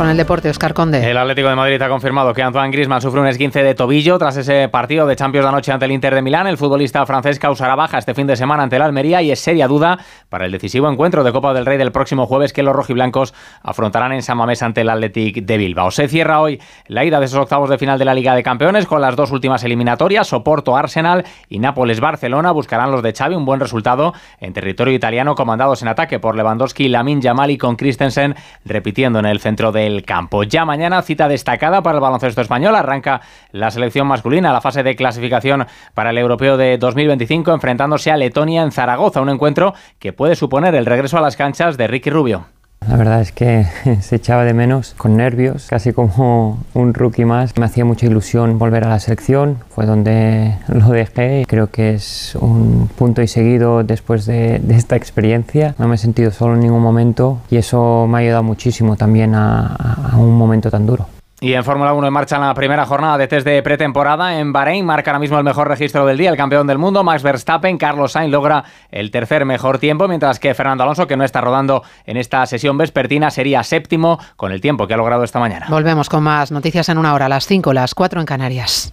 con el deporte, Oscar Conde. El Atlético de Madrid ha confirmado que Antoine Griezmann sufre un esguince de tobillo tras ese partido de Champions de anoche ante el Inter de Milán. El futbolista francés causará baja este fin de semana ante el Almería y es seria duda para el decisivo encuentro de Copa del Rey del próximo jueves que los rojiblancos afrontarán en San Mamés ante el Athletic de Bilbao. Se cierra hoy la ida de esos octavos de final de la Liga de Campeones con las dos últimas eliminatorias, Soporto Arsenal y Nápoles-Barcelona. Buscarán los de Xavi un buen resultado en territorio italiano comandados en ataque por Lewandowski, Lamin Yamal y con Christensen repitiendo en el centro del campo. Ya mañana cita destacada para el baloncesto español. Arranca la selección masculina, la fase de clasificación para el europeo de 2025, enfrentándose a Letonia en Zaragoza. Un encuentro que puede suponer el regreso a las canchas de Ricky Rubio. La verdad es que se echaba de menos, con nervios, casi como un rookie más. Me hacía mucha ilusión volver a la selección, fue donde lo dejé y creo que es un punto y seguido después de, de esta experiencia. No me he sentido solo en ningún momento y eso me ha ayudado muchísimo también a, a un momento tan duro. Y en Fórmula 1 en marcha en la primera jornada de test de pretemporada en Bahrein. Marca ahora mismo el mejor registro del día, el campeón del mundo, Max Verstappen. Carlos Sainz logra el tercer mejor tiempo, mientras que Fernando Alonso, que no está rodando en esta sesión vespertina, sería séptimo con el tiempo que ha logrado esta mañana. Volvemos con más noticias en una hora, las 5, las 4 en Canarias.